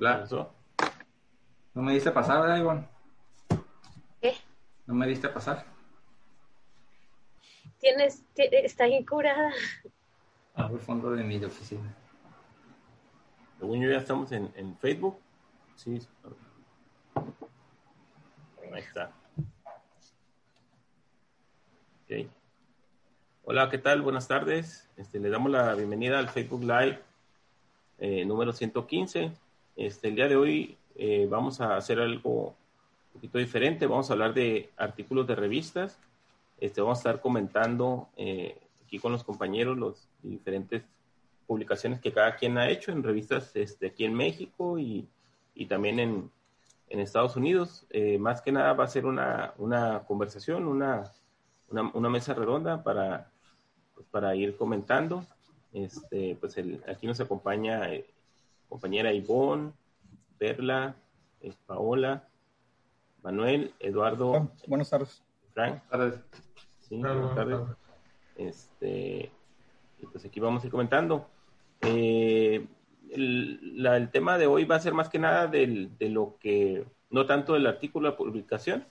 Claro. ¿No me diste pasar, verdad, Ivonne? ¿Qué? ¿No me diste pasar? Tienes, ti- está incurada. Al fondo de mi oficina. Según yo ya estamos en, en Facebook. Sí. Ahí está. Ok. Hola, ¿qué tal? Buenas tardes. Este, le damos la bienvenida al Facebook Live eh, número 115. Este, el día de hoy eh, vamos a hacer algo un poquito diferente. Vamos a hablar de artículos de revistas. Este, vamos a estar comentando eh, aquí con los compañeros los diferentes publicaciones que cada quien ha hecho en revistas este, aquí en México y, y también en, en Estados Unidos. Eh, más que nada va a ser una, una conversación, una, una, una mesa redonda para, pues, para ir comentando. Este, pues el, aquí nos acompaña eh, compañera Ivonne, Perla, eh, Paola, Manuel, Eduardo, Buenas tardes. Frank. Tardes. Sí, buenas tardes. Este, y pues aquí vamos a ir comentando. Eh, el, la- el tema de hoy va a ser más que nada del, de lo que, no tanto del artículo de publicación,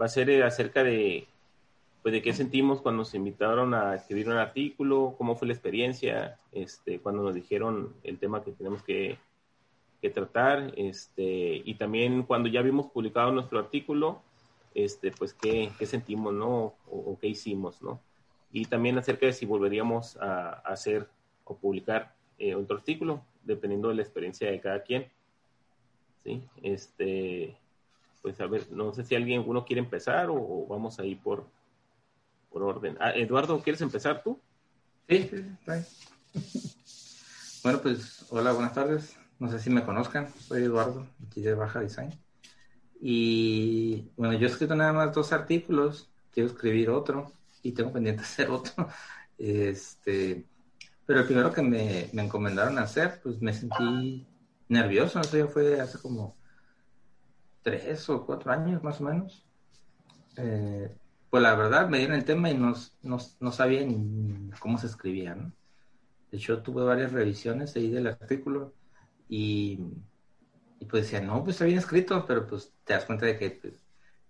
va a ser eh, acerca de, pues de qué sentimos cuando nos invitaron a escribir un artículo, cómo fue la experiencia, este, cuando nos dijeron el tema que tenemos que, que tratar, este, y también cuando ya vimos publicado nuestro artículo, este, pues qué, qué sentimos, ¿no? O, o qué hicimos, ¿no? Y también acerca de si volveríamos a, a hacer o publicar eh, otro artículo, dependiendo de la experiencia de cada quien. ¿Sí? Este, pues a ver, no sé si alguien, uno quiere empezar o, o vamos a ir por, por orden. Ah, Eduardo, ¿quieres empezar tú? Sí, sí. Bueno, pues hola, buenas tardes. No sé si me conozcan, soy Eduardo, aquí de Baja Design. Y bueno, yo he escrito nada más dos artículos, quiero escribir otro y tengo pendiente hacer otro. Este, pero el primero que me, me encomendaron hacer, pues me sentí nervioso, eso ya fue hace como tres o cuatro años más o menos. Eh, pues la verdad me dieron el tema y no, no, no sabía ni cómo se escribía, ¿no? De hecho, tuve varias revisiones ahí del artículo y, y pues decía, no, pues está bien escrito, pero pues te das cuenta de que pues,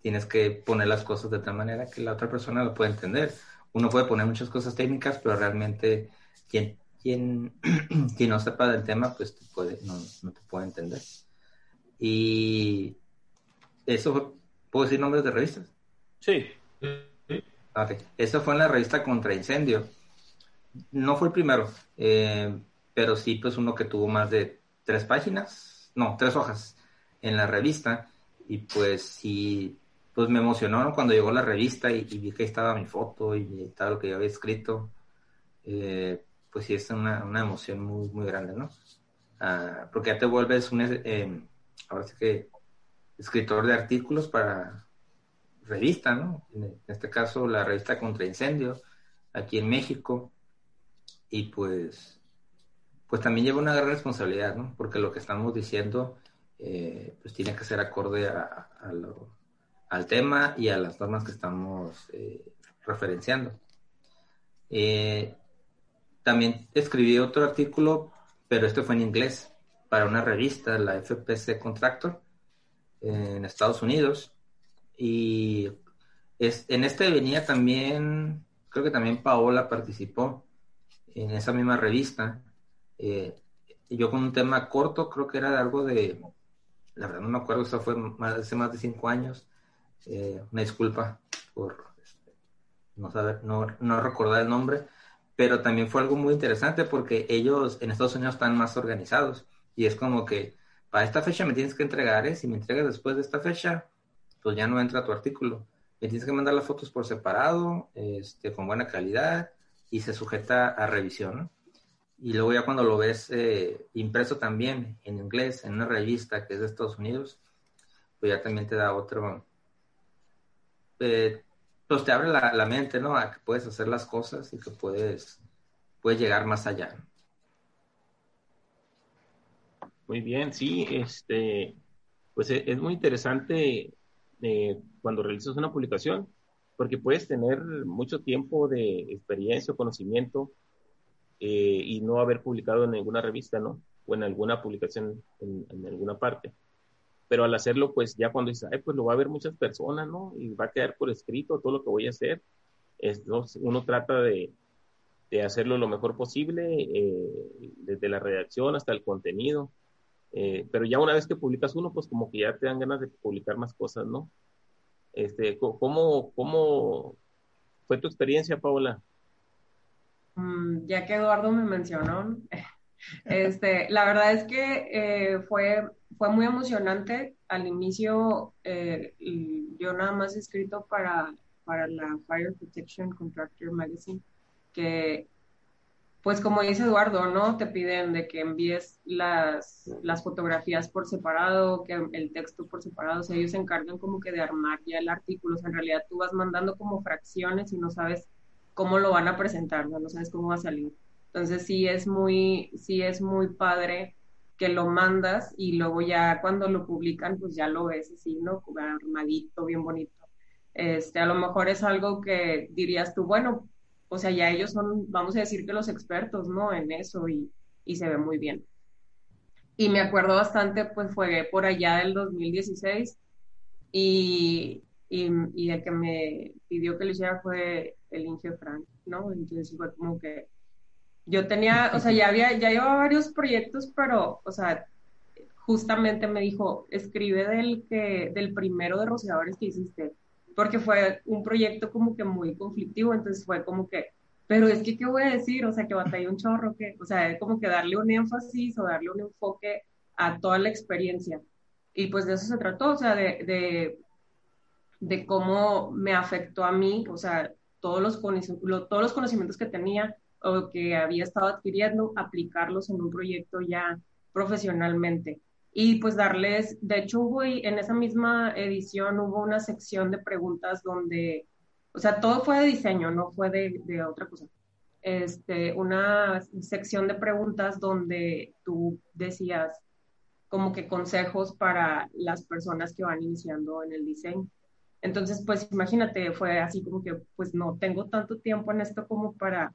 tienes que poner las cosas de tal manera que la otra persona lo pueda entender. Uno puede poner muchas cosas técnicas, pero realmente quien, quien, quien no sepa del tema, pues te puede, no, no te puede entender. Y eso, ¿puedo decir nombres de revistas? Sí. Eso fue en la revista Contra Incendio. No fue el primero, eh, pero sí, pues uno que tuvo más de tres páginas, no, tres hojas en la revista. Y pues sí, pues me emocionó ¿no? cuando llegó la revista y, vi que estaba mi foto y estaba lo que yo había escrito. Eh, pues sí, es una, una emoción muy, muy grande, ¿no? Ah, porque ya te vuelves un, eh, ahora sí que, escritor de artículos para revista, ¿no? En este caso, la revista Contra Incendio, aquí en México. Y pues, pues también lleva una gran responsabilidad, ¿no? Porque lo que estamos diciendo, eh, pues tiene que ser acorde a, al tema y a las normas que estamos eh, referenciando. Eh, también escribí otro artículo, pero este fue en inglés, para una revista, la FPC Contractor, en Estados Unidos. Y es, en este venía también, creo que también Paola participó en esa misma revista. Eh, yo con un tema corto, creo que era de algo de, la verdad no me acuerdo, eso fue hace más de cinco años. Eh, una disculpa por este, no saber, no, no recordar el nombre, pero también fue algo muy interesante porque ellos en Estados Unidos están más organizados y es como que para esta fecha me tienes que entregar, ¿eh? si me entregas después de esta fecha, pues ya no entra tu artículo. Me tienes que mandar las fotos por separado, este, con buena calidad y se sujeta a revisión. Y luego ya cuando lo ves eh, impreso también en inglés, en una revista que es de Estados Unidos, pues ya también te da otro, eh, pues te abre la, mente, ¿no? A que puedes hacer las cosas y que puedes, puedes llegar más allá. Muy bien, sí, este, pues e, es, muy interesante eh, cuando realizas una publicación, porque puedes tener mucho tiempo de experiencia o conocimiento eh, y no haber publicado en ninguna revista, ¿no? O en alguna publicación en, alguna parte. Pero al hacerlo, pues ya cuando dices, Ay, pues lo va a ver muchas personas, ¿no? Y va a quedar por escrito todo lo que voy a hacer. Es, uno trata de, de, hacerlo lo mejor posible, eh, desde la redacción hasta el contenido. Eh, pero ya una vez que publicas uno, pues como que ya te dan ganas de publicar más cosas, ¿no? Este, ¿cómo, cómo fue tu experiencia, Paola? Mm, ya que Eduardo me mencionó, este, la verdad es que eh, fue, fue muy emocionante. Al inicio, eh, yo nada más he escrito para, para la Fire Protection Contractor Magazine, que pues como dice Eduardo, ¿no? Te piden de que envíes las, las fotografías por separado, que el texto por separado, o ellos se encargan como que de armar ya el artículo, en realidad tú vas mandando como fracciones y no sabes cómo lo van a presentar, no, no sabes cómo va a salir. Entonces sí es muy, sí es muy padre que lo mandas y luego ya cuando lo publican, pues ya lo ves así, ¿no? Armadito, bien bonito. Este, a lo mejor es algo que dirías tú, bueno, o sea, ya ellos son, vamos a decir que los expertos, ¿no? En eso y, y se ve muy bien. Y me acuerdo bastante, pues fue por allá del 2016 y, y, el que me pidió que lo hiciera fue el Inge Frank, ¿no? Entonces fue como que yo tenía, o sea, ya había, ya llevaba varios proyectos, pero, o sea, justamente me dijo, escribe del que, del primero de rociadores que hiciste, porque fue un proyecto como que muy conflictivo, entonces fue como que, pero es que, ¿qué voy a decir? O sea, que batallé un chorro, que, o sea, como que darle un énfasis o darle un enfoque a toda la experiencia. Y pues de eso se trató, o sea, de, de, de cómo me afectó a mí, o sea, todos los, todos los conocimientos que tenía o que había estado adquiriendo, aplicarlos en un proyecto ya profesionalmente y pues darles, de hecho hubo en esa misma edición hubo una sección de preguntas donde, o sea, todo fue de diseño, no fue de, de otra cosa. Este, una sección de preguntas donde tú decías como que consejos para las personas que van iniciando en el diseño. Entonces, pues imagínate, fue así como que, pues no tengo tanto tiempo en esto como para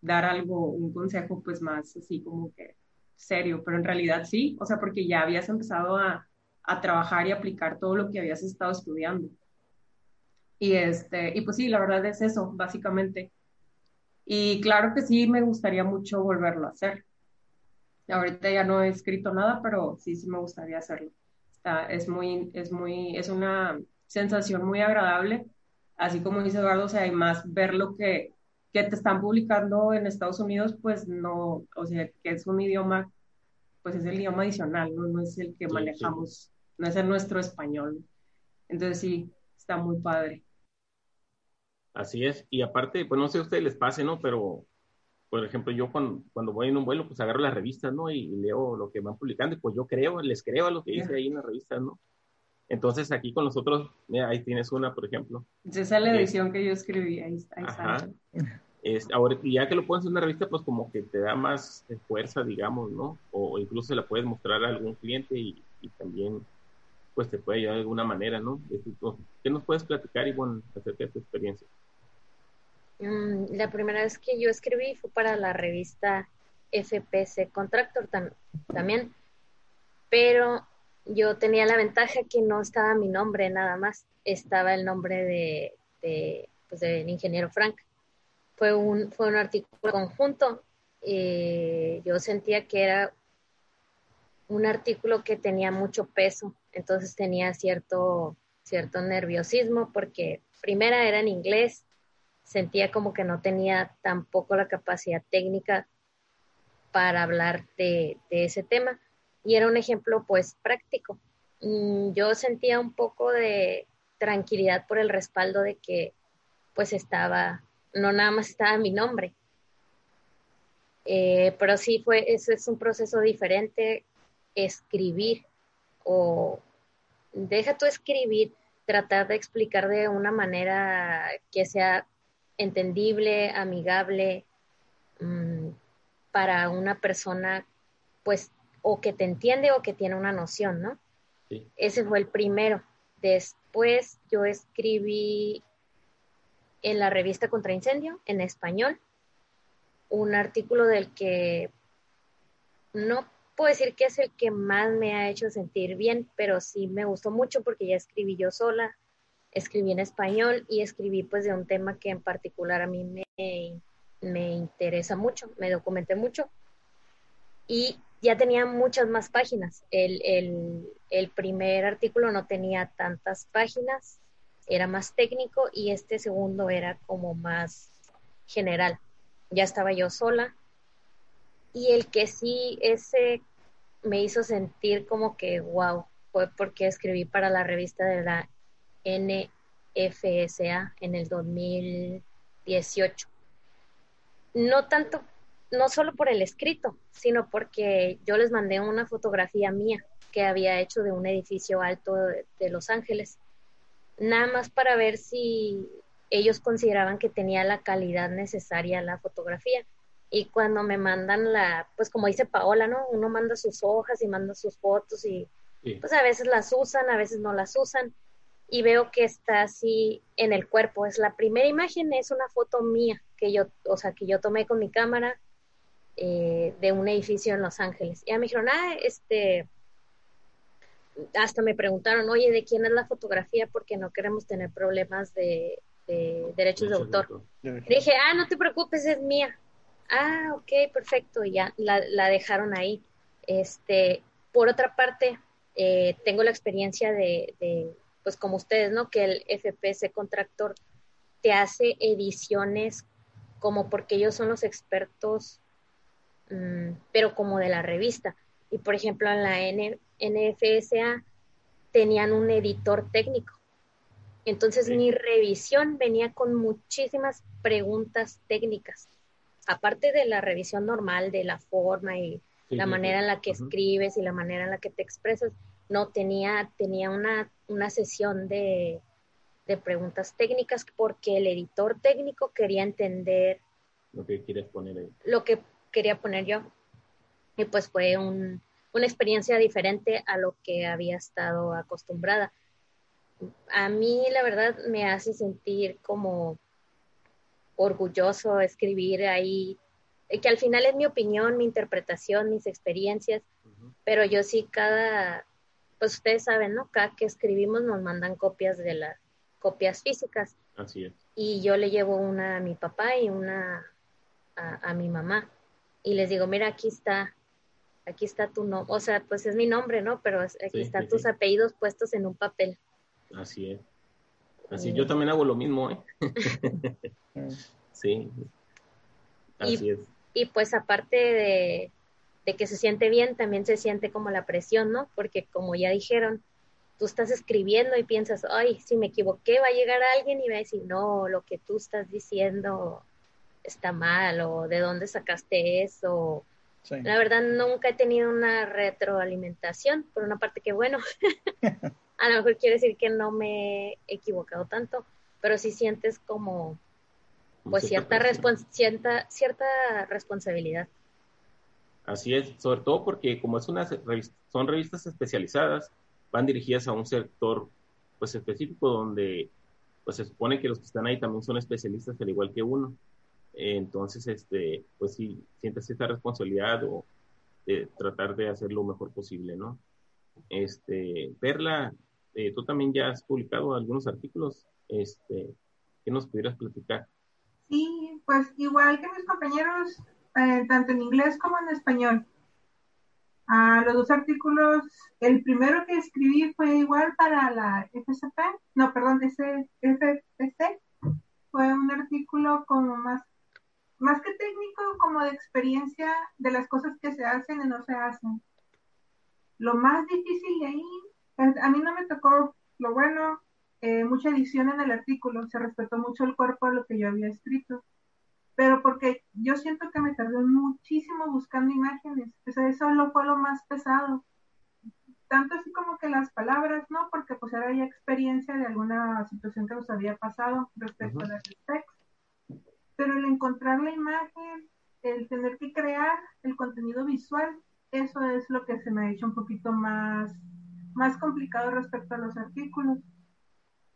dar algo, un consejo pues más así como que serio, pero en realidad sí, o sea, porque ya habías empezado a, a trabajar y aplicar todo lo que habías estado estudiando. Y, este, y pues sí, la verdad es eso, básicamente. Y claro que sí, me gustaría mucho volverlo a hacer. Ahorita ya no he escrito nada, pero sí, sí me gustaría hacerlo. Está, es muy, es muy, es una sensación muy agradable. Así como dice Eduardo, o sea, hay más ver lo que, que te están publicando en Estados Unidos, pues no, o sea, que es un idioma, pues es el idioma adicional, no, no es el que manejamos, no es el nuestro español. Entonces sí, está muy padre. Así es, y aparte, pues no sé a ustedes les pase, ¿no? Pero, por ejemplo, yo cuando, cuando voy en un vuelo, pues agarro las revistas, ¿no? Y, leo lo que van publicando, y pues yo creo, les creo a lo que dice ahí en las revistas, ¿no? Entonces aquí con nosotros, mira, ahí tienes una, por ejemplo. Esa es la edición que yo escribí, ahí, está. Ahora, ya que lo pones en una revista, pues como que te da más fuerza, digamos, ¿no? O incluso la puedes mostrar a algún cliente y, también, pues te puede ayudar de alguna manera, ¿no? ¿Qué nos puedes platicar, Ivonne, acerca de tu experiencia? Mm, la primera vez que yo escribí fue para la revista FPC Contractor también, pero yo tenía la ventaja que no estaba mi nombre nada más, estaba el nombre de, de pues, del ingeniero Frank. Fue un, fue un artículo conjunto. y yo sentía que era un artículo que tenía mucho peso, entonces tenía cierto, cierto nerviosismo porque primera era en inglés, sentía como que no tenía tampoco la capacidad técnica para hablar de, de ese tema y era un ejemplo pues práctico. Mm, yo sentía un poco de tranquilidad por el respaldo de que pues estaba, no nada más estaba mi nombre. Eh, pero sí fue, ese es un proceso diferente, escribir o deja tú escribir, tratar de explicar de una manera que sea entendible, amigable, mm, para una persona, pues, o que te entiende o que tiene una noción, ¿no? Ese fue el primero. Después yo escribí en la revista Contra Incendio, en español, un artículo del que no puedo decir que es el que más me ha hecho sentir bien, pero sí me gustó mucho porque ya escribí yo sola, escribí en español y escribí pues de un tema que en particular a mí me, me interesa mucho, me documenté mucho y ya tenía muchas más páginas. El, el, el primer artículo no tenía tantas páginas, era más técnico y este segundo era como más general. Ya estaba yo sola. Y el que sí, ese me hizo sentir como que, wow, fue porque escribí para la revista de la NFSA en el 2018. No tanto, no solo por el escrito, sino porque yo les mandé una fotografía mía que había hecho de un edificio alto de, de Los Ángeles nada más para ver si ellos consideraban que tenía la calidad necesaria la fotografía. Y cuando me mandan la, pues como dice Paola, ¿no? Uno manda sus hojas y manda sus fotos y pues a veces las usan, a veces no las usan. Y veo que está así en el cuerpo. Es la primera imagen, es una foto mía que yo, o sea, que yo tomé con mi cámara eh, de un edificio en Los Ángeles. Y ya me dijeron, ah, este, hasta me preguntaron, oye, ¿de quién es la fotografía? Porque no queremos tener problemas de, derechos de autor. dije, ah, no te preocupes, es mía. Ah, ok, perfecto, y ya la, dejaron ahí. Este, por otra parte, eh, tengo la experiencia de, pues como ustedes, ¿no? Que el FPS Contractor te hace ediciones como porque ellos son los expertos, mm, pero como de la revista. Y por ejemplo, en la N, NFSA tenían un editor técnico. Entonces mi revisión venía con muchísimas preguntas técnicas. Aparte de la revisión normal de la forma y la manera en la que escribes y la manera en la que te expresas, no tenía, tenía una, una sesión de, de preguntas técnicas porque el editor técnico quería entender lo que quieres poner ahí. Lo que quería poner yo. Y pues fue un, una experiencia diferente a lo que había estado acostumbrada. A mí, la verdad, me hace sentir como orgulloso escribir ahí, que al final es mi opinión, mi interpretación, mis experiencias, pero yo sí cada, pues ustedes saben, ¿no? Cada que escribimos nos mandan copias de las copias físicas. Así es. Y yo le llevo una a mi papá y una a, a mi mamá. Y les digo, mira, aquí está aquí está tu nombre, o sea, pues es mi nombre, ¿no? Pero aquí están tus apellidos puestos en un papel. Así es. Así, yo también hago lo mismo, ¿eh? sí. Así es. Y pues aparte de, de que se siente bien, también se siente como la presión, ¿no? Porque como ya dijeron, tú estás escribiendo y piensas, ay, si me equivoqué, va a llegar alguien y va a decir, no, lo que tú estás diciendo está mal, o de dónde sacaste eso, la verdad nunca he tenido una retroalimentación, por una parte que bueno, a lo mejor quiere decir que no me he equivocado tanto, pero sí sientes como pues cierta, cierta, cierta responsabilidad. Así es, sobre todo porque como es una son revistas especializadas, van dirigidas a un sector pues específico donde pues se supone que los que están ahí también son especialistas al igual que uno. Entonces, este, pues sí, sientes esta responsabilidad o de tratar de hacer lo mejor posible, ¿no? Este, Perla, eh, tú también ya has publicado algunos artículos, este, ¿qué nos pudieras platicar? Sí, pues igual que mis compañeros, eh, tanto en inglés como en español. Ah, los dos artículos, el primero que escribí fue igual para la FSP, no, perdón, ese FPC, fue un artículo como más más que técnico, como de experiencia de las cosas que se hacen y no se hacen. Lo más difícil de ahí, pues, a mí no me tocó lo bueno, eh, mucha edición en el artículo, se respetó mucho el cuerpo de lo que yo había escrito. pero porque yo siento que me tardé muchísimo buscando imágenes, o sea, eso lo fue lo más pesado. Tanto así como que las palabras, ¿no? Porque pues era ya experiencia de alguna situación que nos había pasado respecto a las specs. Pero el encontrar la imagen, el tener que crear el contenido visual, eso es lo que se me ha hecho un poquito más, más complicado respecto a los artículos.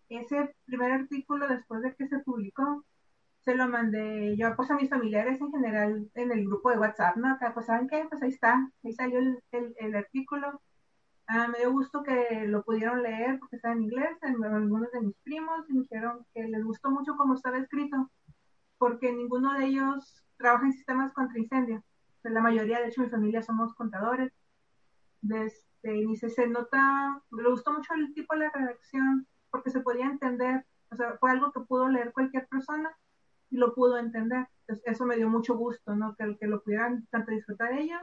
Ese primer artículo, después de que se publicó, se lo mandé yo pues a mis familiares en general en el grupo de WhatsApp, ¿no? Acá, pues, ¿saben qué? Pues ahí está, ahí salió el, el, artículo. Ah, me dio gusto que lo pudieron leer porque está en inglés, algunos de mis primos, y me dijeron que les gustó mucho cómo estaba escrito, porque ninguno de ellos trabaja en sistemas contra incendio. la mayoría, de hecho, mi familia somos contadores. Desde, y se, se nota, me gustó mucho el tipo de la redacción, porque se podía entender, o sea, fue algo que pudo leer cualquier persona y lo pudo entender. Eso me dio mucho gusto, ¿no? Que, que lo pudieran tanto disfrutar ellos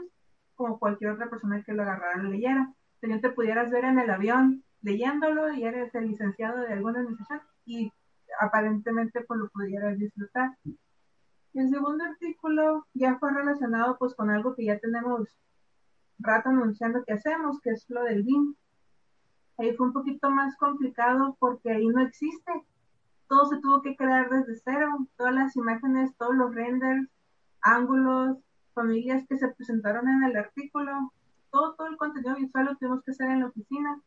como cualquier otra persona que lo agarrara lo leyera. Entonces, te pudieras ver en el avión leyéndolo y eres el licenciado de alguna organización y aparentemente pues lo pudieras disfrutar. El segundo artículo ya fue relacionado pues con algo que ya tenemos rato anunciando que hacemos, que es lo del BIM. Ahí fue un poquito más complicado porque ahí no existe todo se tuvo que crear desde cero, todas las imágenes, todos los renders, ángulos, familias que se presentaron en el artículo, todo, todo el contenido visual lo tuvimos que hacer en la oficina,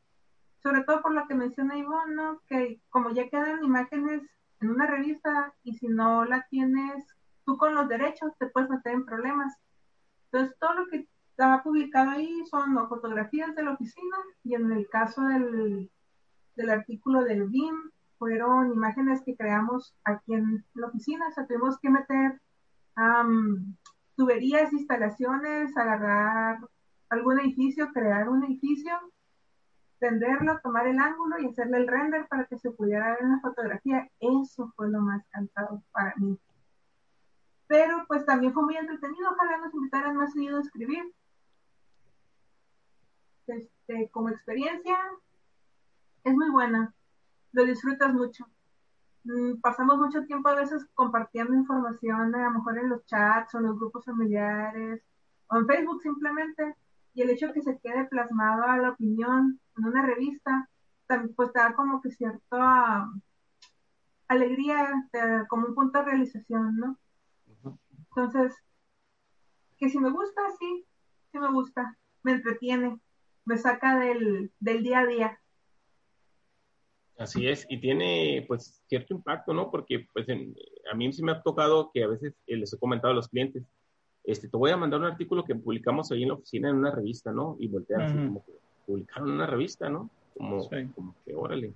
sobre todo por lo que menciona Ivonne, ¿no? que como ya quedan imágenes en una revista y si no la tienes tú con los derechos te puedes meter en problemas. Entonces todo lo que estaba publicado ahí son fotografías de la oficina y en el caso del, del artículo del BIM fueron imágenes que creamos aquí en la oficina, o sea, tuvimos que meter tuberías, instalaciones, agarrar algún edificio, crear un edificio, tenderlo, tomar el ángulo y hacerle el render para que se pudiera ver en la fotografía. Eso fue lo más cansado para mí. Pero pues también fue muy entretenido, ojalá nos invitaran más seguido a escribir. Este, como experiencia, es muy buena lo disfrutas mucho. Mm, pasamos mucho tiempo a veces compartiendo información, a lo mejor en los chats o en los grupos familiares o en Facebook simplemente. Y el hecho de que se quede plasmado a la opinión en una revista, pues te da como que cierta alegría, como un punto de realización, ¿no? Entonces, que si me gusta, sí, sí me gusta, me entretiene, me saca del, del día a día. Así es, y tiene pues cierto impacto, ¿no? Porque pues a mí sí me ha tocado que a veces eh, les he comentado a los clientes, este, te voy a mandar un artículo que publicamos ahí en la oficina en una revista, ¿no? Y voltear así como que publicaron en una revista, ¿no? Como, como que órale,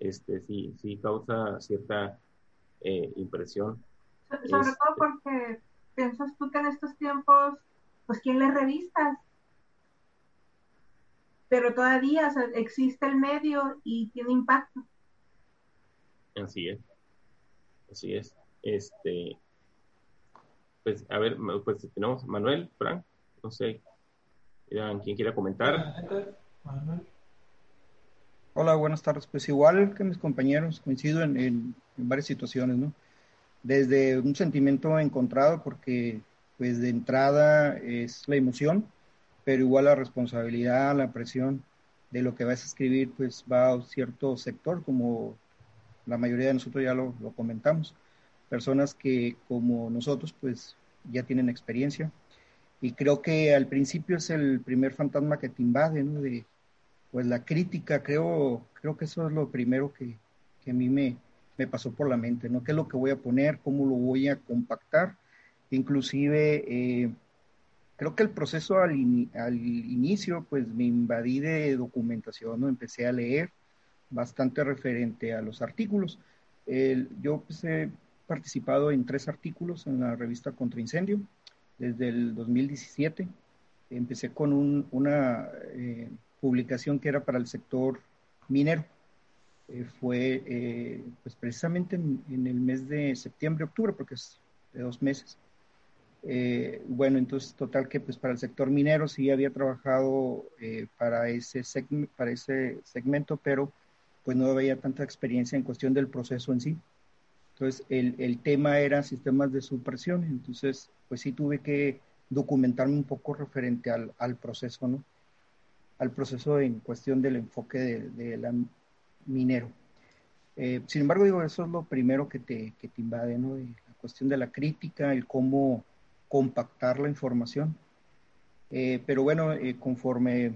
este, sí, sí causa cierta eh, impresión. Sobre todo este porque piensas tú que en estos tiempos, pues, ¿quién lee revistas? pero todavía existe el medio y tiene impacto. Así es. Así es. Este, pues, a ver, pues tenemos Manuel, Frank, no sé, ¿quién quiera comentar? Hola, buenas tardes. Pues igual que mis compañeros, coincido en, en, varias situaciones, ¿no? Desde un sentimiento encontrado, porque pues de entrada es la emoción, pero igual la responsabilidad, la presión de lo que vas a escribir, pues va a un cierto sector, como la mayoría de nosotros ya lo, comentamos. Personas que como nosotros, pues ya tienen experiencia. Y creo que al principio es el primer fantasma que te invade, ¿no? De, pues la crítica, creo, creo que eso es lo primero que, que a mí me, me pasó por la mente, ¿no? ¿Qué es lo que voy a poner? ¿Cómo lo voy a compactar? Inclusive, eh, creo que el proceso al, inicio, pues me invadí de documentación, ¿no? empecé a leer bastante referente a los artículos. yo pues, he participado en tres artículos en la revista Contra Incendio desde el 2017. Empecé con una eh, publicación que era para el sector minero. Eh, fue eh, pues precisamente en, el mes de septiembre, octubre, porque es de dos meses. Bueno, entonces total que pues para el sector minero sí había trabajado para, ese para ese segmento, pero pues no había tanta experiencia en cuestión del proceso en sí. Entonces, el, el tema era sistemas de supresión, entonces, pues sí tuve que documentarme un poco referente al, al proceso, ¿no? Al proceso en cuestión del enfoque del de minero. Eh, sin embargo, digo, eso es lo primero que te, que te invade, ¿no? La cuestión de la crítica, el cómo compactar la información. Eh, pero bueno, eh, conforme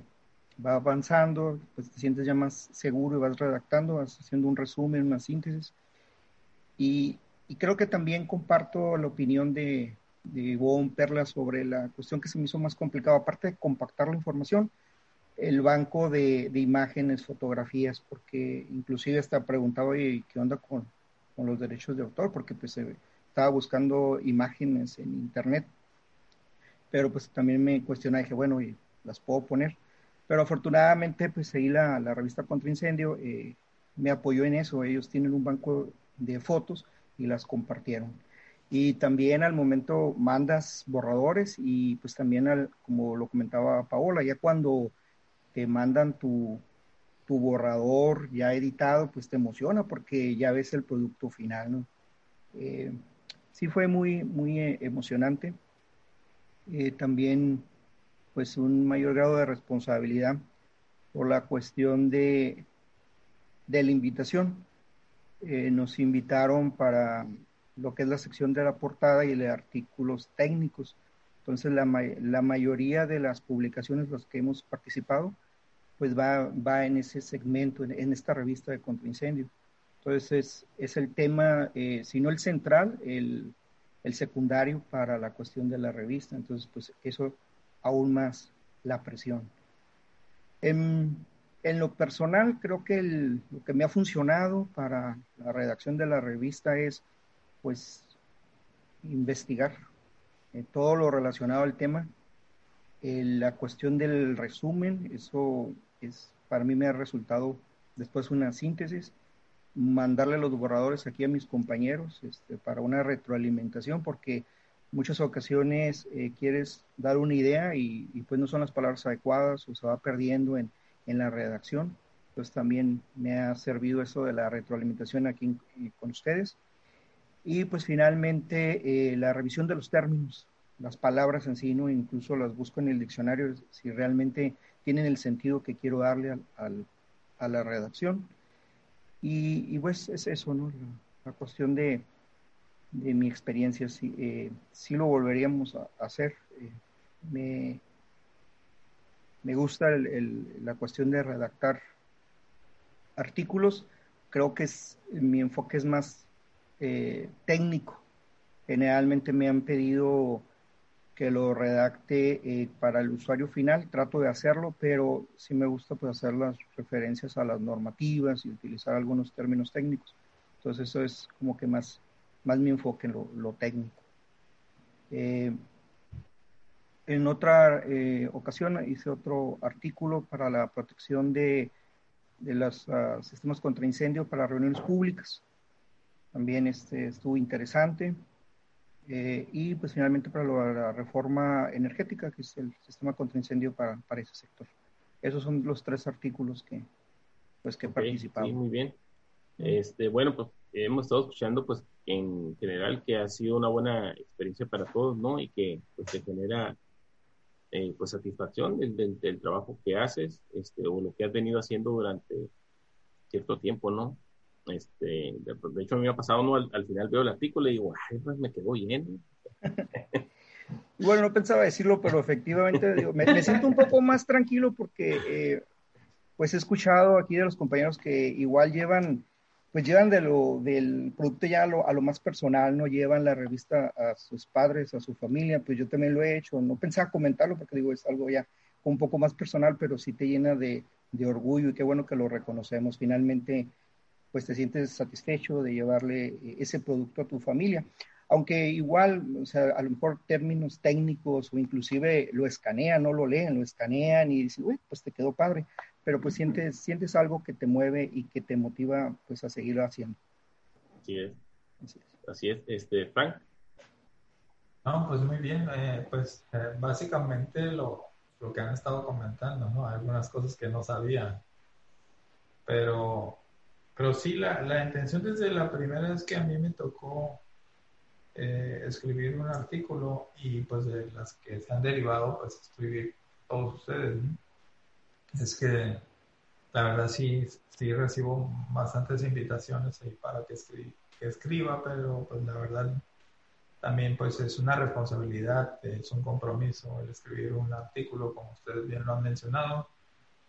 va avanzando, pues te sientes ya más seguro y vas redactando, vas haciendo un resumen, una síntesis. Y, y creo que también comparto la opinión de, de Perla sobre la cuestión que se me hizo más complicado, aparte de compactar la información, el banco de, imágenes, fotografías, porque inclusive hasta preguntaba, oye, ¿qué onda con, con los derechos de autor? Porque pues estaba buscando imágenes en internet, pero pues también me cuestionaba, dije, bueno, y las puedo poner. Pero afortunadamente, pues ahí la, la revista Contra Incendio eh, me apoyó en eso. Ellos tienen un banco de fotos y las compartieron. Y también al momento mandas borradores y pues también, al, como lo comentaba Paola, ya cuando te mandan tu, tu borrador ya editado, pues te emociona porque ya ves el producto final. Eh, sí fue muy, muy eh, emocionante. Eh, también pues un mayor grado de responsabilidad por la cuestión de, de la invitación. Eh, nos invitaron para lo que es la sección de la portada y de artículos técnicos. Entonces, la, la mayoría de las publicaciones las que hemos participado, pues va, va en ese segmento, en, en esta revista de contraincendio. Entonces, es, es el tema, eh, si no el central, el, el secundario para la cuestión de la revista. Entonces, pues eso aún más la presión. En, en lo personal, creo que lo que me ha funcionado para la redacción de la revista es, pues, investigar eh, todo lo relacionado al tema. Eh, la cuestión del resumen, eso es, para mí me ha resultado después una síntesis. Mandarle los borradores aquí a mis compañeros este, para una retroalimentación, porque muchas ocasiones eh, quieres dar una idea y, y, pues no son las palabras adecuadas o se va perdiendo en, en la redacción. Pues también me ha servido eso de la retroalimentación aquí en, con ustedes. Y pues finalmente eh, la revisión de los términos, las palabras en sí, ¿no? incluso las busco en el diccionario si realmente tienen el sentido que quiero darle al, al, a la redacción. Y, y, pues es eso, ¿no? La, cuestión de, de mi experiencia, sí, eh, sí lo volveríamos a hacer. Eh, me, me gusta la cuestión de redactar artículos. Creo que es, mi enfoque es más eh, técnico. Generalmente me han pedido que lo redacte eh, para el usuario final. Trato de hacerlo, pero sí me gusta pues, hacer las referencias a las normativas y utilizar algunos términos técnicos. Entonces eso es como que más más mi enfoque en lo, lo técnico. Eh, en otra eh, ocasión hice otro artículo para la protección de, de los uh, sistemas contra incendio para reuniones públicas. También este, estuvo interesante. Eh, y pues finalmente para la reforma energética, que es el sistema contra incendio para, para ese sector. Esos son los tres artículos que, pues, que okay, participamos. Sí, muy bien. Este, bueno, pues hemos estado escuchando pues en general que ha sido una buena experiencia para todos, ¿no? Y que pues te genera eh, pues satisfacción del, del, trabajo que haces, este, o lo que has venido haciendo durante cierto tiempo, ¿no? Este, de, hecho a mí me ha pasado, ¿no? Al, al, final veo el artículo y digo, ay, pues me quedó bien. bueno, no pensaba decirlo, pero efectivamente me, siento un poco más tranquilo porque eh, pues he escuchado aquí de los compañeros que igual llevan pues llevan de lo, del producto ya a lo, a lo, más personal, ¿no? Llevan la revista a sus padres, a su familia, pues yo también lo he hecho, no pensaba comentarlo porque digo, es algo ya un poco más personal, pero sí te llena de, de orgullo y qué bueno que lo reconocemos. Finalmente, pues te sientes satisfecho de llevarle ese producto a tu familia. Aunque igual, o sea, a lo mejor términos técnicos o inclusive lo escanean, no lo leen, lo escanean y dicen, uy, pues te quedó padre pero pues sientes, sientes algo que te mueve y que te motiva pues a seguirlo haciendo. Así es. Así es. Así es. Este, Frank. No, pues muy bien. Eh, pues eh, básicamente lo, lo, que han estado comentando, ¿no? Algunas cosas que no sabía. Pero pero sí, la, la intención desde la primera vez que a mí me tocó eh, escribir un artículo y pues de las que se han derivado, pues escribir todos ustedes. Es que la verdad sí, sí recibo bastantes invitaciones ahí para que, que escriba, pero pues la verdad también pues es una responsabilidad, es un compromiso el escribir un artículo, como ustedes bien lo han mencionado.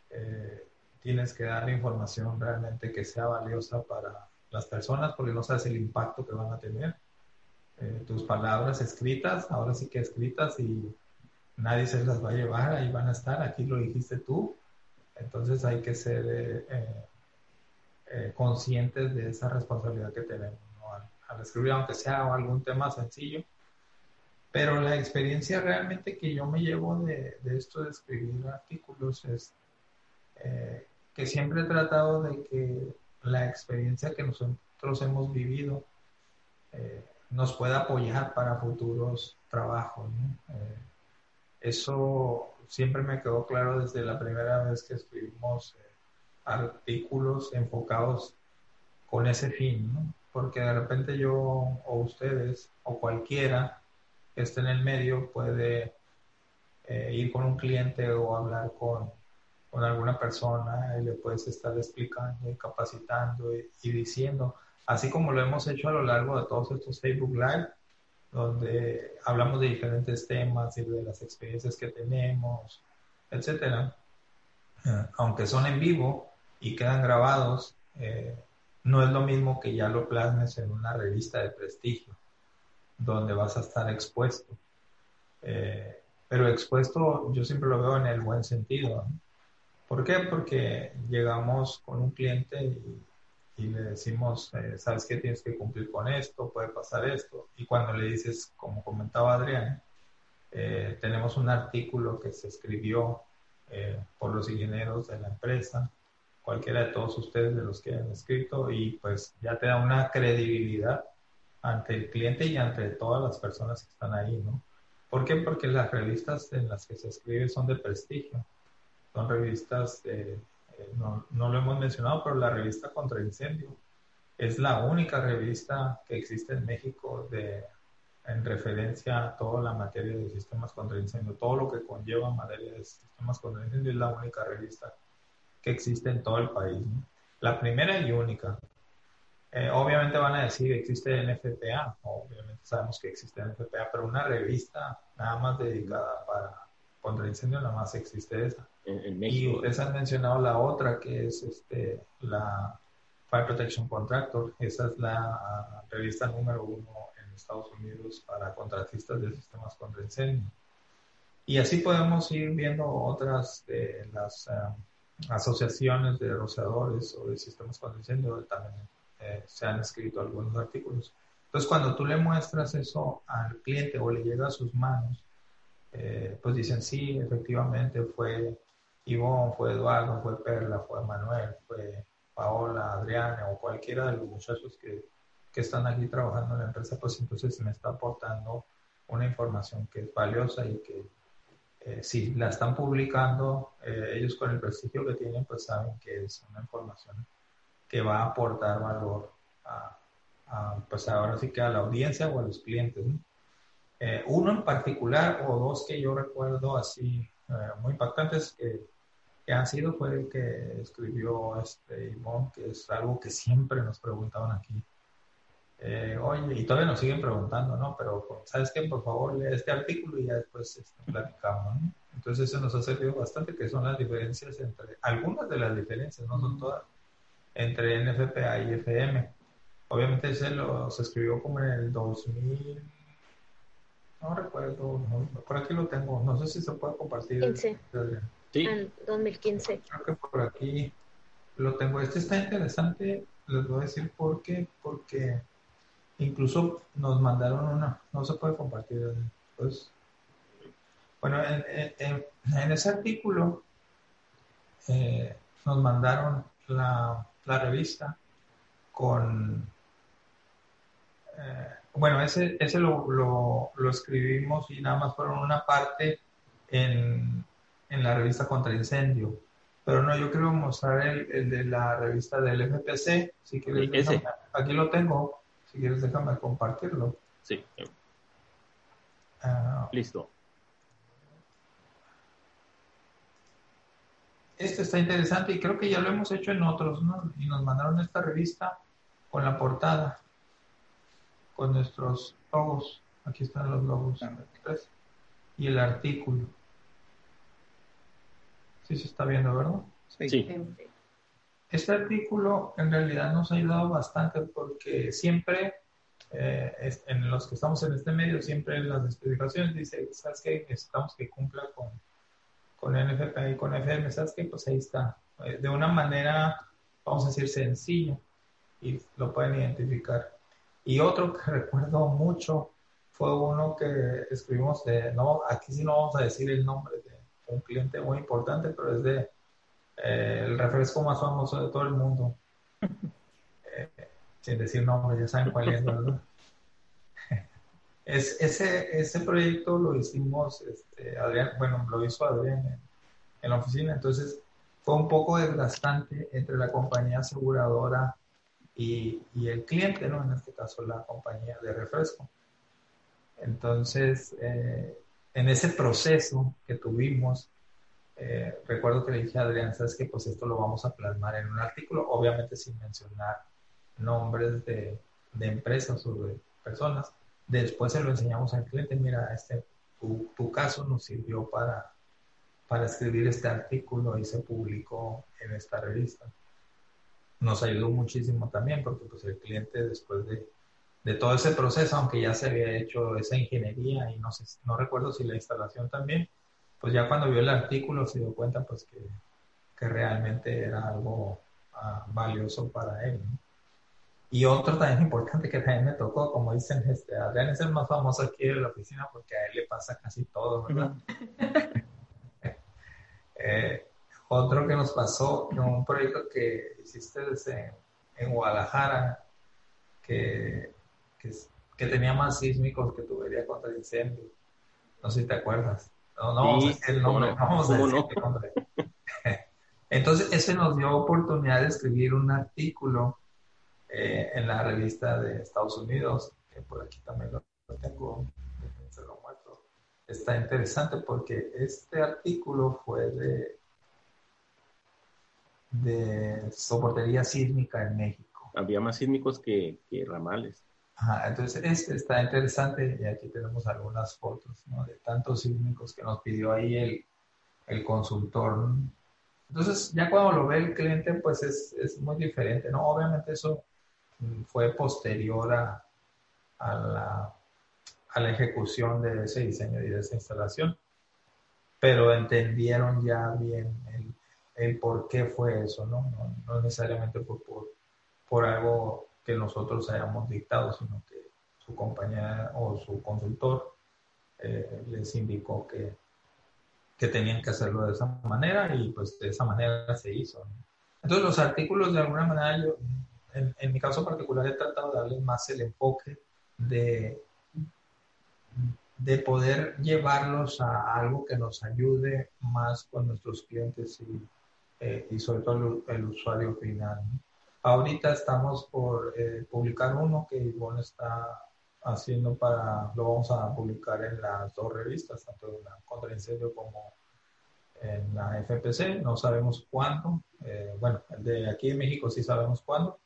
Eh, tienes que dar información realmente que sea valiosa para las personas porque no sabes el impacto que van a tener. Eh, tus palabras escritas, ahora sí que escritas y nadie se las va a llevar, ahí van a estar, aquí lo dijiste tú. Entonces hay que ser eh, eh, conscientes de esa responsabilidad que tenemos al, escribir, aunque sea algún tema sencillo. Pero la experiencia realmente que yo me llevo de, de esto de escribir artículos es que siempre he tratado de que la experiencia que nosotros hemos vivido nos pueda apoyar para futuros trabajos. Eh, eso siempre me quedó claro desde la primera vez que escribimos eh, artículos enfocados con ese fin, porque de repente yo o ustedes o cualquiera que esté en el medio puede eh, ir con un cliente o hablar con, con, alguna persona y le puedes estar explicando y capacitando y diciendo, así como lo hemos hecho a lo largo de todos estos Facebook Live, donde hablamos de diferentes temas y de las experiencias que tenemos, etcétera. Eh, aunque son en vivo y quedan grabados, eh, no es lo mismo que ya lo plasmes en una revista de prestigio, donde vas a estar expuesto. Eh, pero expuesto yo siempre lo veo en el buen sentido. ¿Por qué? Porque llegamos con un cliente y y le decimos, eh, sabes que tienes que cumplir con esto, puede pasar esto. Y cuando le dices, como comentaba Adrián, eh, tenemos un artículo que se escribió eh, por los ingenieros de la empresa, cualquiera de todos ustedes de los que han escrito, y pues ya te da una credibilidad ante el cliente y ante todas las personas que están ahí, ¿no? ¿Por qué? Porque las revistas en las que se escribe son de prestigio, son revistas de no, no, lo hemos mencionado, pero la revista Contra Incendio es la única revista que existe en México de, en referencia a toda la materia de sistemas contra incendio, todo lo que conlleva materia de sistemas contra incendio es la única revista que existe en todo el país. La primera y única. Eh, obviamente van a decir existe NFPA, obviamente sabemos que existe NFPA, pero una revista nada más dedicada para contra incendio nada más existe esa. Y ustedes han mencionado la otra, que es este, la Fire Protection Contractor. Esa es la revista número uno en Estados Unidos para contratistas de sistemas contra incendio. Y así podemos ir viendo otras de las ah, asociaciones de rociadores o de sistemas contra incendio, también eh, se han escrito algunos artículos. Entonces, cuando tú le muestras eso al cliente o le llega a sus manos, eh, pues dicen, sí, efectivamente fue Ivonne, fue Eduardo, fue Perla, fue Manuel, fue Paola, Adriana o cualquiera de los muchachos que, que están aquí trabajando en la empresa, pues entonces me está aportando una información que es valiosa y que eh, si la están publicando, eh, ellos con el prestigio que tienen, pues saben que es una información que va a aportar valor a, pues ahora sí que a la audiencia o a los clientes. Eh, uno en particular o dos que yo recuerdo así muy impactantes, que que han sido fue el que escribió este Ivonne, que es algo que siempre nos preguntaban aquí. Eh, oye, y todavía nos siguen preguntando, ¿no? Pero, ¿sabes qué? Por favor, lee este artículo y ya después este, platicamos, ¿no? Entonces, eso nos ha servido bastante, que son las diferencias entre, algunas de las diferencias, no son todas, entre NFPA y FM. Obviamente, ese lo, se escribió como en el 2000, no recuerdo, por aquí lo tengo, no sé si se puede compartir. Sí. En 2015. Creo que por aquí lo tengo. Este está interesante, les voy a decir por qué, porque incluso nos mandaron una, no se puede compartir. Pues, bueno, en, ese artículo eh, nos mandaron la, revista con, eh, bueno, ese, ese lo, lo, lo, escribimos y nada más fueron una parte en, en la revista Contra Incendio. Pero no, yo quiero mostrar el, el de la revista del FPC. Si quieres, Ese. déjame- aquí lo tengo. Si quieres, déjame compartirlo. Sí, Ah, listo. Este está interesante y creo que ya lo hemos hecho en otros, ¿no? Y nos mandaron esta revista con la portada, con nuestros logos. Aquí están los logos. Y el artículo. Sí se está viendo, ¿verdad? Sí. Sí. Este artículo en realidad nos ha ayudado bastante porque siempre, eh, es- en los que estamos en este medio, siempre en las especificaciones dice, ¿sabes qué? Necesitamos que cumpla con, con NFP y con FM, ¿sabes qué? Pues ahí está. Eh, de una manera, vamos a decir, sencilla y lo pueden identificar. Y otro que recuerdo mucho fue uno que escribimos de, no, aquí sí no vamos a decir el nombre de un cliente muy importante, pero es de eh, el refresco más famoso de todo el mundo. Eh, sin decir nombre, ya saben cuál es, ¿verdad? Es, ese, ese proyecto lo hicimos, este, Adrián, bueno, lo hizo Adrián en, en la oficina, entonces fue un poco desgastante entre la compañía aseguradora y, y el cliente, ¿no? En este caso, la compañía de refresco. Entonces, eh, en ese proceso que tuvimos, eh, recuerdo que le dije a Adrián, sabes que pues esto lo vamos a plasmar en un artículo, obviamente sin mencionar nombres de, de empresas o de personas. Después se lo enseñamos al cliente, mira, este, tu, tu caso nos sirvió para, para escribir este artículo y se publicó en esta revista. Nos ayudó muchísimo también porque pues el cliente después de, de todo ese proceso, aunque ya se había hecho esa ingeniería y no, sé, no recuerdo si la instalación también, pues ya cuando vio el artículo se dio cuenta pues que, que realmente era algo uh, valioso para él. ¿no? Y otro también importante que también me tocó, como dicen, este, Adrián es el más famoso aquí de la oficina porque a él le pasa casi todo, ¿verdad? eh, otro que nos pasó, en un proyecto que hiciste desde, en Guadalajara, que, que, que, tenía más sísmicos que tubería contra incendio. No sé si te acuerdas. No, no vamos sí, a decir el nombre, no, vamos a decir no? el nombre. Entonces, ese nos dio oportunidad de escribir un artículo eh, en la revista de Estados Unidos, que por aquí también lo, lo tengo, se lo muestro. Está interesante porque este artículo fue de, de soportería sísmica en México. Había más sísmicos que, que ramales. Entonces este está interesante y aquí tenemos algunas fotos de tantos sísmicos que nos pidió ahí el, el consultor. Entonces ya cuando lo ve el cliente pues es, es muy diferente, ¿no? Obviamente eso fue posterior a, a, la, ejecución de ese diseño y de esa instalación, pero entendieron ya bien el, el por qué fue eso, ¿no? No, no necesariamente por, por, por, algo que nosotros hayamos dictado, sino que su compañía o su consultor eh, les indicó que, que tenían que hacerlo de esa manera y pues de esa manera se hizo. ¿no? Entonces los artículos de alguna manera yo, en, en, mi caso particular he tratado de darle más el enfoque de, de poder llevarlos a algo que nos ayude más con nuestros clientes y, eh, y sobre todo el, el usuario final. ¿no? Ahorita estamos por eh, publicar uno que Ivonne está haciendo para, lo vamos a publicar en las dos revistas, tanto en la Contra Incendio como en la FPC, no sabemos cuándo, eh, bueno, el de aquí en México sí sabemos cuándo,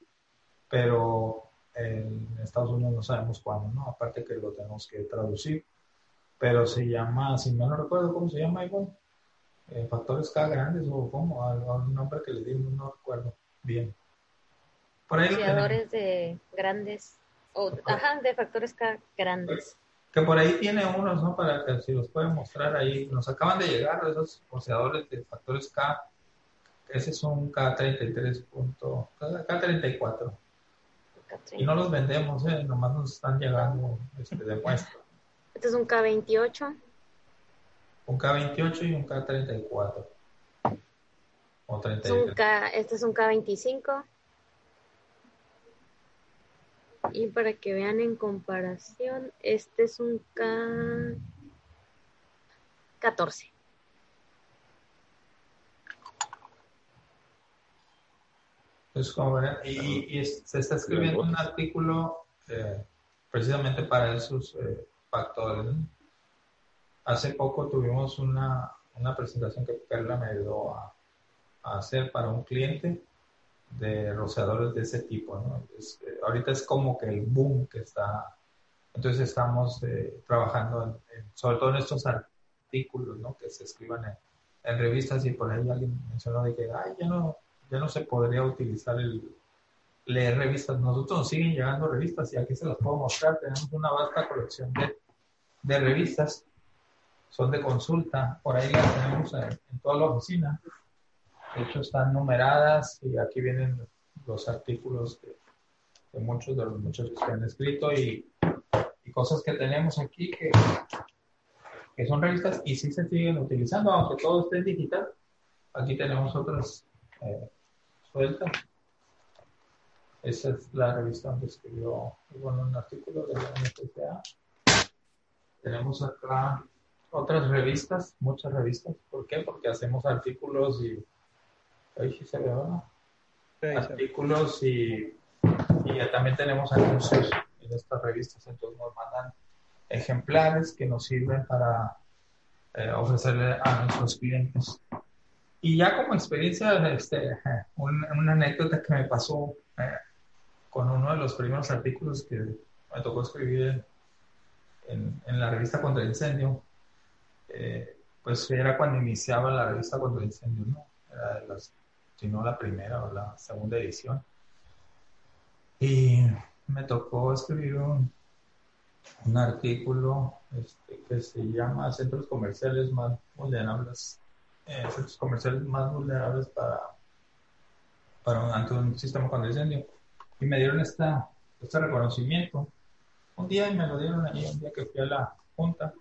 pero en Estados Unidos no sabemos cuándo, ¿no? Aparte que lo tenemos que traducir, pero se llama, si no recuerdo cómo se llama, igual, eh, factores K grandes o como, algún nombre que le di, no recuerdo bien. Por ahí de grandes, o, ajá, de factores K grandes. Que por ahí tiene unos, ¿no? Para que si los pueden mostrar ahí. Nos acaban de llegar esos poseadores de factores K. Ese es un K33. K34. Y no los vendemos, ¿eh? Nomás nos están llegando este, de muestra. Este es un K28. Un K28 y un K34. O 33. Es un K, este es un K25. Y para que vean en comparación, este es un K 14. Entonces, como verán, y, y se está escribiendo un artículo eh, precisamente para esos eh, factores. Hace poco tuvimos una, una presentación que Perla me ayudó a, a, hacer para un cliente de rociadores de ese tipo. ¿no? Eh, ahorita es como que el boom que está. Entonces estamos eh, trabajando en, sobre todo en estos artículos ¿no? que se escriban en, en, revistas y por ahí alguien mencionó de que Ay, ya, no, ya no se podría utilizar el leer revistas. Nosotros nos siguen llegando revistas y aquí se las puedo mostrar. Tenemos una vasta colección de, de revistas. Son de consulta. Por ahí las tenemos en, en, toda la oficina. De hecho, están numeradas y aquí vienen los artículos de, muchos de los muchachos que han escrito y, cosas que tenemos aquí que, que, son revistas y sí se siguen utilizando, aunque todo esté digital. Aquí tenemos otras eh, sueltas. Esa es la revista donde escribió bueno, un artículo de la NPCA. Tenemos acá otras revistas, muchas revistas. ¿Por qué? Porque hacemos artículos y... Ahí sí se ve, ¿verdad? Sí, artículos y, y ya también tenemos anuncios en estas revistas. Entonces nos mandan ejemplares que nos sirven para eh, ofrecerle a nuestros clientes. Y ya como experiencia, este, un, una anécdota que me pasó eh, con uno de los primeros artículos que me tocó escribir en, en la revista Contra el Incendio, eh, pues era cuando iniciaba la revista Contra el Incendio, ¿no? Era de las, si no la primera o la segunda edición. Y me tocó escribir un, un artículo este, que se llama Centros Comerciales más vulnerables, eh, centros comerciales más vulnerables para, para un, ante un sistema contra incendio y me dieron esta, este reconocimiento. Un día y me lo dieron ahí, un día que fui a la junta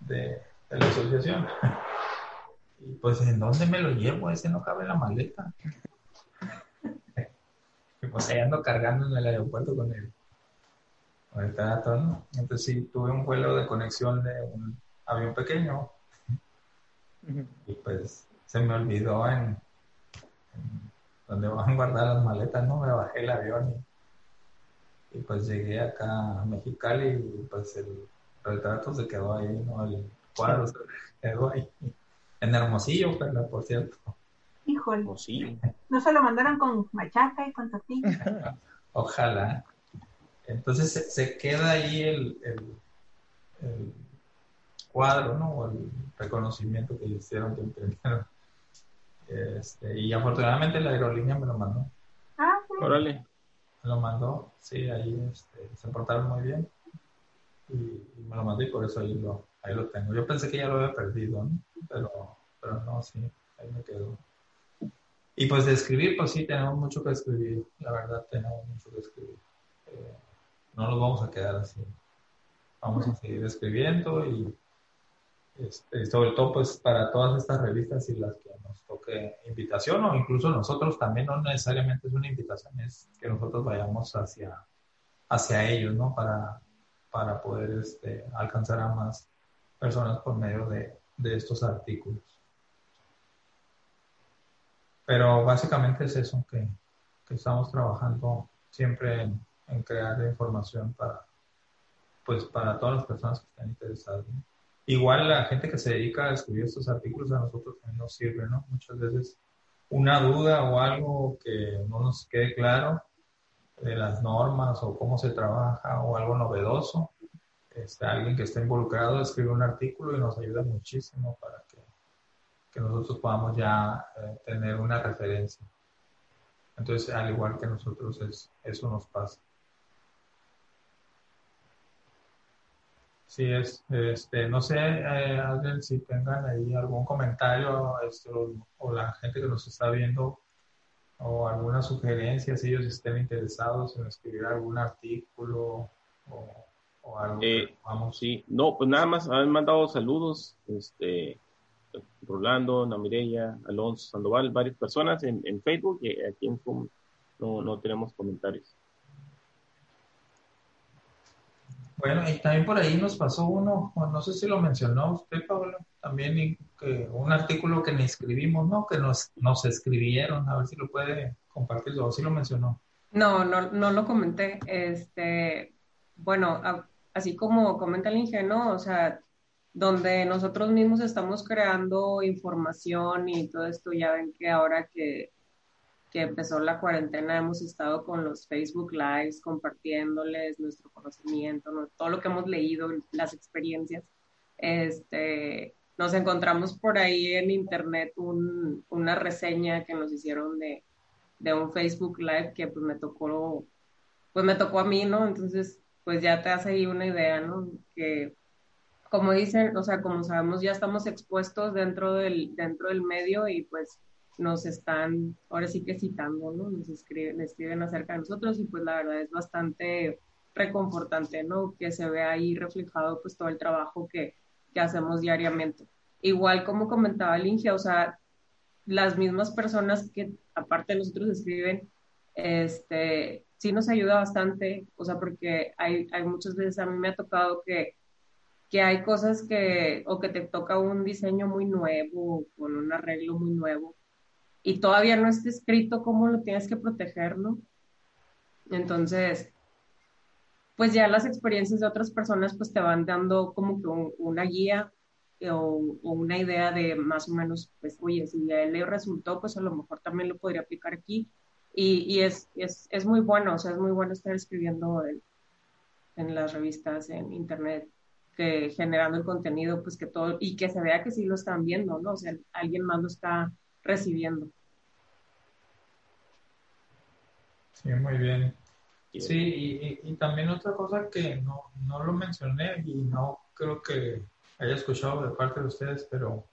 de, de la asociación. Y pues, ¿en dónde me lo llevo? Ese no cabe en la maleta. y pues ahí ando cargando en el aeropuerto con el, con el trato, ¿no? Entonces sí, tuve un vuelo de conexión de un avión pequeño. Y pues se me olvidó en, en donde van a guardar las maletas, ¿no? Me bajé el avión y, y, pues llegué acá a Mexicali y pues el retrato se quedó ahí, ¿no? El cuadro se quedó ahí. En Hermosillo, pero por cierto. Híjole. Hermosillo. No se lo mandaron con machaca y con tortilla. Ojalá. Entonces se, se queda ahí el, el, el, cuadro, ¿no? O el reconocimiento que le hicieron del primero este, y afortunadamente la aerolínea me lo mandó. Ah, sí. Órale. Me lo mandó, sí, ahí este, se portaron muy bien. Y, y, me lo mandó y por eso ahí lo, ahí lo tengo. Yo pensé que ya lo había perdido, ¿no? Pero, pero no, sí, ahí me quedó. Y pues de escribir, pues sí, tenemos mucho que escribir. La verdad, tenemos mucho que escribir. Eh, no nos vamos a quedar así. Vamos a seguir escribiendo y este, sobre todo pues para todas estas revistas y las que nos toque invitación o incluso nosotros también no necesariamente es una invitación, es que nosotros vayamos hacia, hacia ellos, ¿no? Para, para poder este, alcanzar a más personas por medio de, de estos artículos. Pero básicamente es eso que, que estamos trabajando siempre en, en, crear información para, pues, para todas las personas que estén interesadas. ¿no? Igual la gente que se dedica a escribir estos artículos a nosotros también nos sirve, ¿no? Muchas veces una duda o algo que no nos quede claro de las normas o cómo se trabaja o algo novedoso, este, alguien que esté involucrado escribe un artículo y nos ayuda muchísimo para que, que nosotros podamos ya eh, tener una referencia. Entonces, al igual que nosotros, es, eso nos pasa. Sí, es, este, no sé, eh, si tengan ahí algún comentario este, o, o, la gente que nos está viendo o alguna sugerencia, si ellos estén interesados en escribir algún artículo o, o algo. Eh, vamos. Sí, no, pues nada más han mandado saludos, este, Rolando, Namireya, Alonso Sandoval, varias personas en, en Facebook y aquí en Zoom no, no tenemos comentarios. Bueno, y también por ahí nos pasó uno, no sé si lo mencionó usted, Pablo, también que un artículo que ni escribimos, ¿no? Que nos, nos escribieron, a ver si lo puede compartir, o si lo mencionó. No, no, no lo comenté. Este, bueno, así como comenta el ingenuo, o sea, donde nosotros mismos estamos creando información y todo esto, ya ven que ahora que, que empezó la cuarentena hemos estado con los Facebook Lives compartiéndoles nuestro conocimiento, todo lo que hemos leído, las experiencias. Este, nos encontramos por ahí en internet un, una reseña que nos hicieron de, de un Facebook Live que pues me tocó, pues me tocó a mí, ¿no? Entonces, pues ya te hace ahí una idea, ¿no? Que como dicen, o sea, como sabemos, ya estamos expuestos dentro del, dentro del medio y pues nos están ahora sí que citando, ¿no? Nos escriben, escriben acerca de nosotros y pues la verdad es bastante reconfortante, ¿no? Que se vea ahí reflejado pues todo el trabajo que, que hacemos diariamente. Igual como comentaba el Inge, o sea, las mismas personas que aparte de nosotros escriben, este, sí nos ayuda bastante, o sea, porque hay, hay muchas veces a mí me ha tocado que, que hay cosas que, o que te toca un diseño muy nuevo, con un arreglo muy nuevo, y todavía no está escrito cómo lo tienes que proteger, ¿no? Entonces, pues ya las experiencias de otras personas pues te van dando como que una guía o, una idea de más o menos, pues, oye, si a él le resultó, pues a lo mejor también lo podría aplicar aquí. Y, y es, es, es, muy bueno, o sea, es muy bueno estar escribiendo en, en, las revistas, en internet, que generando el contenido, pues que todo, y que se vea que sí lo están viendo, ¿no? O sea, alguien más lo está recibiendo. Sí, muy bien. Sí, y, y, también otra cosa que no, no lo mencioné y no creo que haya escuchado de parte de ustedes, pero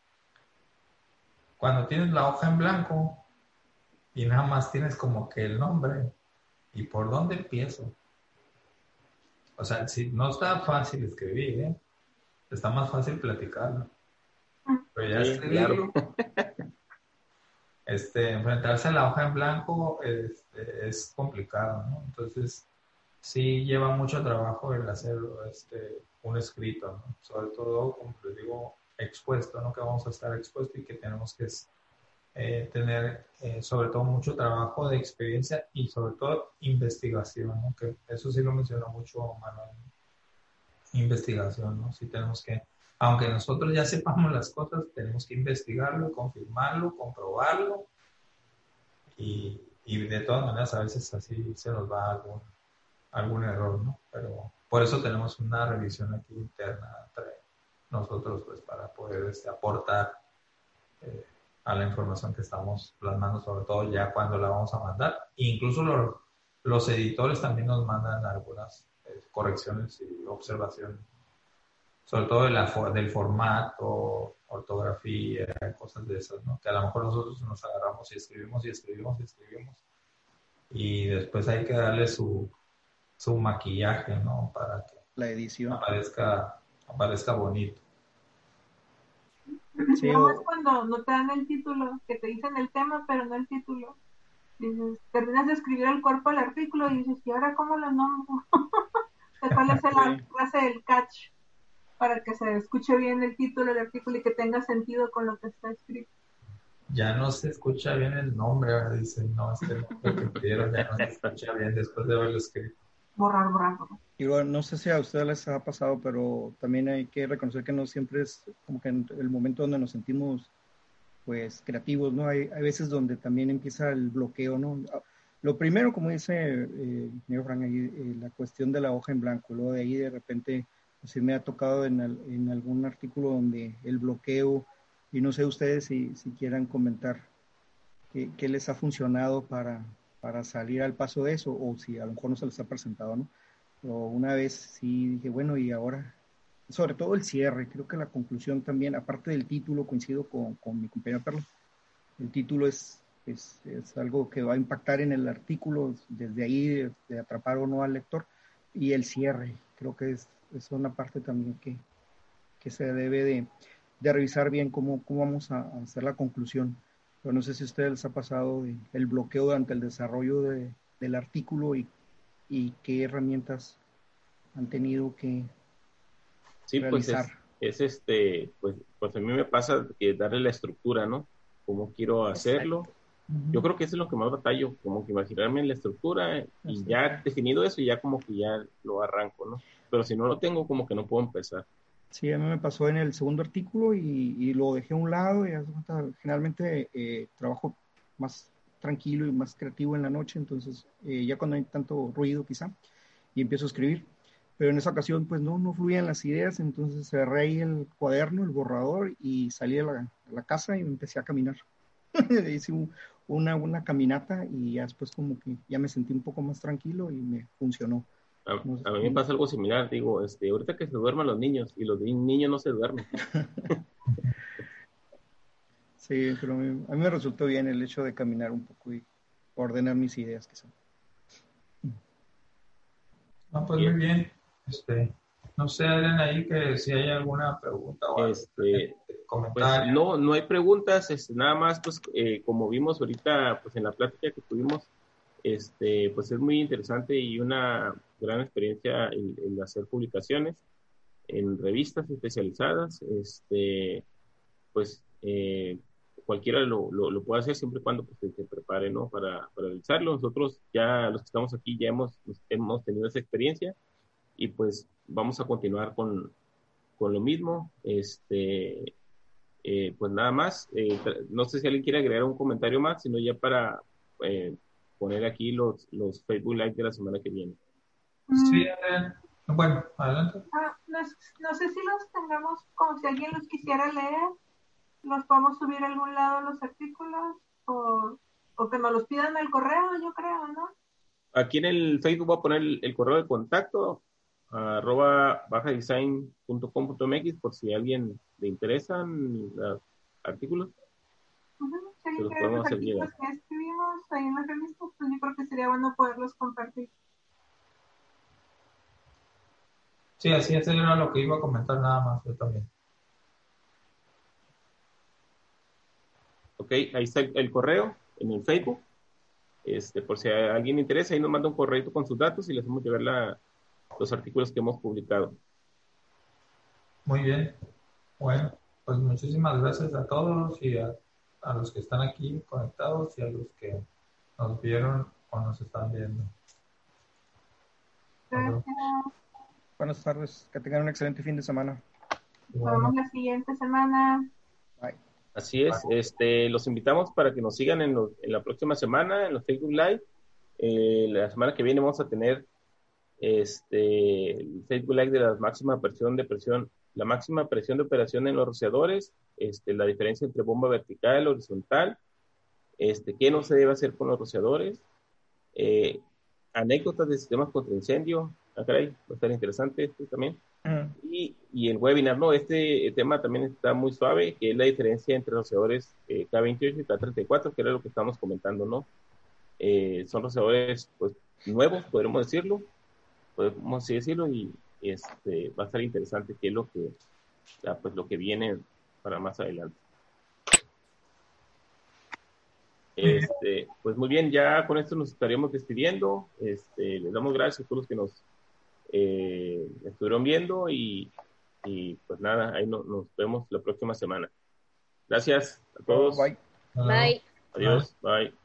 cuando tienes la hoja en blanco y nada más tienes como que el nombre, ¿y por dónde empiezo? O sea, si no está fácil escribir, ¿eh? está más fácil platicarlo. Pero ya escribirlo, este, enfrentarse a la hoja en blanco este, es complicado, ¿no? Entonces, sí lleva mucho trabajo el hacer este, un escrito, sobre todo, como les digo, expuesto, ¿no? que vamos a estar expuestos y que tenemos que eh, tener eh, sobre todo mucho trabajo de experiencia y sobre todo investigación, ¿no? que eso sí lo mencionó mucho Manuel, investigación, ¿no? sí tenemos que, aunque nosotros ya sepamos las cosas, tenemos que investigarlo, confirmarlo, comprobarlo y, y de todas maneras a veces así se nos va algún, algún error, ¿no? Pero por eso tenemos una revisión aquí interna entre nosotros, pues para poder este, aportar eh, a la información que estamos plasmando, sobre todo ya cuando la vamos a mandar. incluso los editores también nos mandan algunas eh, correcciones y observaciones, sobre todo de la, del formato, ortografía, cosas de esas, ¿no? Que a lo mejor nosotros nos agarramos y escribimos y escribimos y escribimos. Y después hay que darle su, su maquillaje, ¿no? Para que la edición aparezca, aparezca bonito. Sí, o... cuando no te dan el título, que te dicen el tema, pero no el título. Dices, terminas de escribir el cuerpo del artículo y dices, ¿y ahora cómo lo nombro? ¿Cuál es la clase del catch? Para que se escuche bien el título del artículo y que tenga sentido con lo que está escrito. Ya no se escucha bien el nombre, dicen, no, este nombre que ya no se escucha bien después de haberlo escrito borrar, borrar, no sé si a ustedes les ha pasado, pero también hay que reconocer que no siempre es como que en el momento donde nos sentimos pues creativos, ¿no? Hay, hay veces donde también empieza el bloqueo, ¿no? Lo primero, como dice eh, señor Frank, ahí, eh, la cuestión de la hoja en blanco, luego de ahí de repente, pues, me ha tocado en, en, algún artículo donde el bloqueo, y no sé ustedes si, si quieran comentar qué les ha funcionado para, para salir al paso de eso, o si a lo mejor no se les ha presentado, ¿no? Pero una vez sí dije, bueno, y ahora, sobre todo el cierre, creo que la conclusión también, aparte del título, coincido con, con mi compañero Carlos, el título es, es, es, algo que va a impactar en el artículo, desde ahí, de, atrapar o no al lector, y el cierre, creo que es, es una parte también que, que se debe de, de revisar bien cómo, cómo vamos a hacer la conclusión pero no sé si a ustedes les ha pasado el bloqueo durante el desarrollo de, del artículo y, y, qué herramientas han tenido que sí, realizar. Pues es, este, pues, pues a mí me pasa que darle la estructura, ¿no? Cómo quiero hacerlo. Yo creo que eso es lo que más batallo, como que imaginarme la estructura y ya definido eso, ya como que ya lo arranco, ¿no? Pero si no lo tengo, como que no puedo empezar. Sí, a mí me pasó en el segundo artículo y, lo dejé a un lado y generalmente eh, trabajo más tranquilo y más creativo en la noche, entonces eh, ya cuando hay tanto ruido quizá, y empiezo a escribir. Pero en esa ocasión pues no, no fluían las ideas, entonces cerré ahí el cuaderno, el borrador y salí a la, casa y empecé a caminar. Hice una, una caminata y ya después como que ya me sentí un poco más tranquilo y me funcionó. A, mí me pasa algo similar, digo, este, ahorita que se duerman los niños y los niños no se duermen. sí, pero a mí, me resultó bien el hecho de caminar un poco y ordenar mis ideas que son. No, pues muy bien. Este, no sé, Adrián, ahí que si hay alguna pregunta o este, pues, no, no hay preguntas, este, nada más, pues eh, como vimos ahorita, pues en la plática que tuvimos, este, pues es muy interesante y una gran experiencia en, hacer publicaciones en revistas especializadas, este, pues eh, cualquiera lo, lo, puede hacer siempre y cuando pues, se prepare, ¿no? Para, para realizarlo. Nosotros ya, los que estamos aquí, ya hemos, hemos tenido esa experiencia y pues vamos a continuar con, con lo mismo. Este, eh, pues nada más, eh, no sé si alguien quiere agregar un comentario más, sino ya para poner aquí los, los Facebook Live de la semana que viene. Sí, eh, bueno, adelante. Ah, no, no, sé si los tengamos, como si alguien los quisiera leer, los podemos subir a algún lado los artículos o, o que nos los pidan al correo, yo creo, ¿no? Aquí en el Facebook voy a poner el, correo de contacto arroba bajadesign.com.mx por si a alguien le interesan los artículos. Se los podemos hacer llegar. que escribimos ahí en las revistas, pues yo creo que sería bueno poderlos compartir. Sí, así es, era lo que iba a comentar nada más, yo también. Ok, ahí está el, correo en el Facebook. Este, por si a alguien le interesa, ahí nos manda un correo con sus datos y le hacemos llegar la, los artículos que hemos publicado. Muy bien. Bueno, pues muchísimas gracias a todos y a, a los que están aquí conectados y a los que nos vieron o nos están viendo. Gracias. Buenas tardes, que tengan un excelente fin de semana. Nos vemos la siguiente semana. Bye. Así es, este, los invitamos para que nos sigan en, la próxima semana en los Facebook Live. Eh, la semana que viene vamos a tener este, el Facebook Live de la máxima presión de presión, la máxima presión de operación en los rociadores, este, la diferencia entre bomba vertical, horizontal, este, qué no se debe hacer con los rociadores, eh, anécdotas de sistemas contra incendio, Ah, va a estar interesante este también. y, y, el webinar, no, este tema también está muy suave, que es la diferencia entre rociadores eh, K28 y K34, que era lo que estábamos comentando, ¿no? Eh, son rociadores, pues, nuevos, podríamos decirlo, podemos así decirlo, y, este, va a estar interesante qué es lo que, pues, lo que viene para más adelante. Este, pues muy bien, ya con esto nos estaríamos despidiendo. Este, les damos gracias a todos los que nos eh, estuvieron viendo y, y, pues nada, ahí nos vemos la próxima semana. Gracias a todos. Bye. Bye. Adiós. Bye.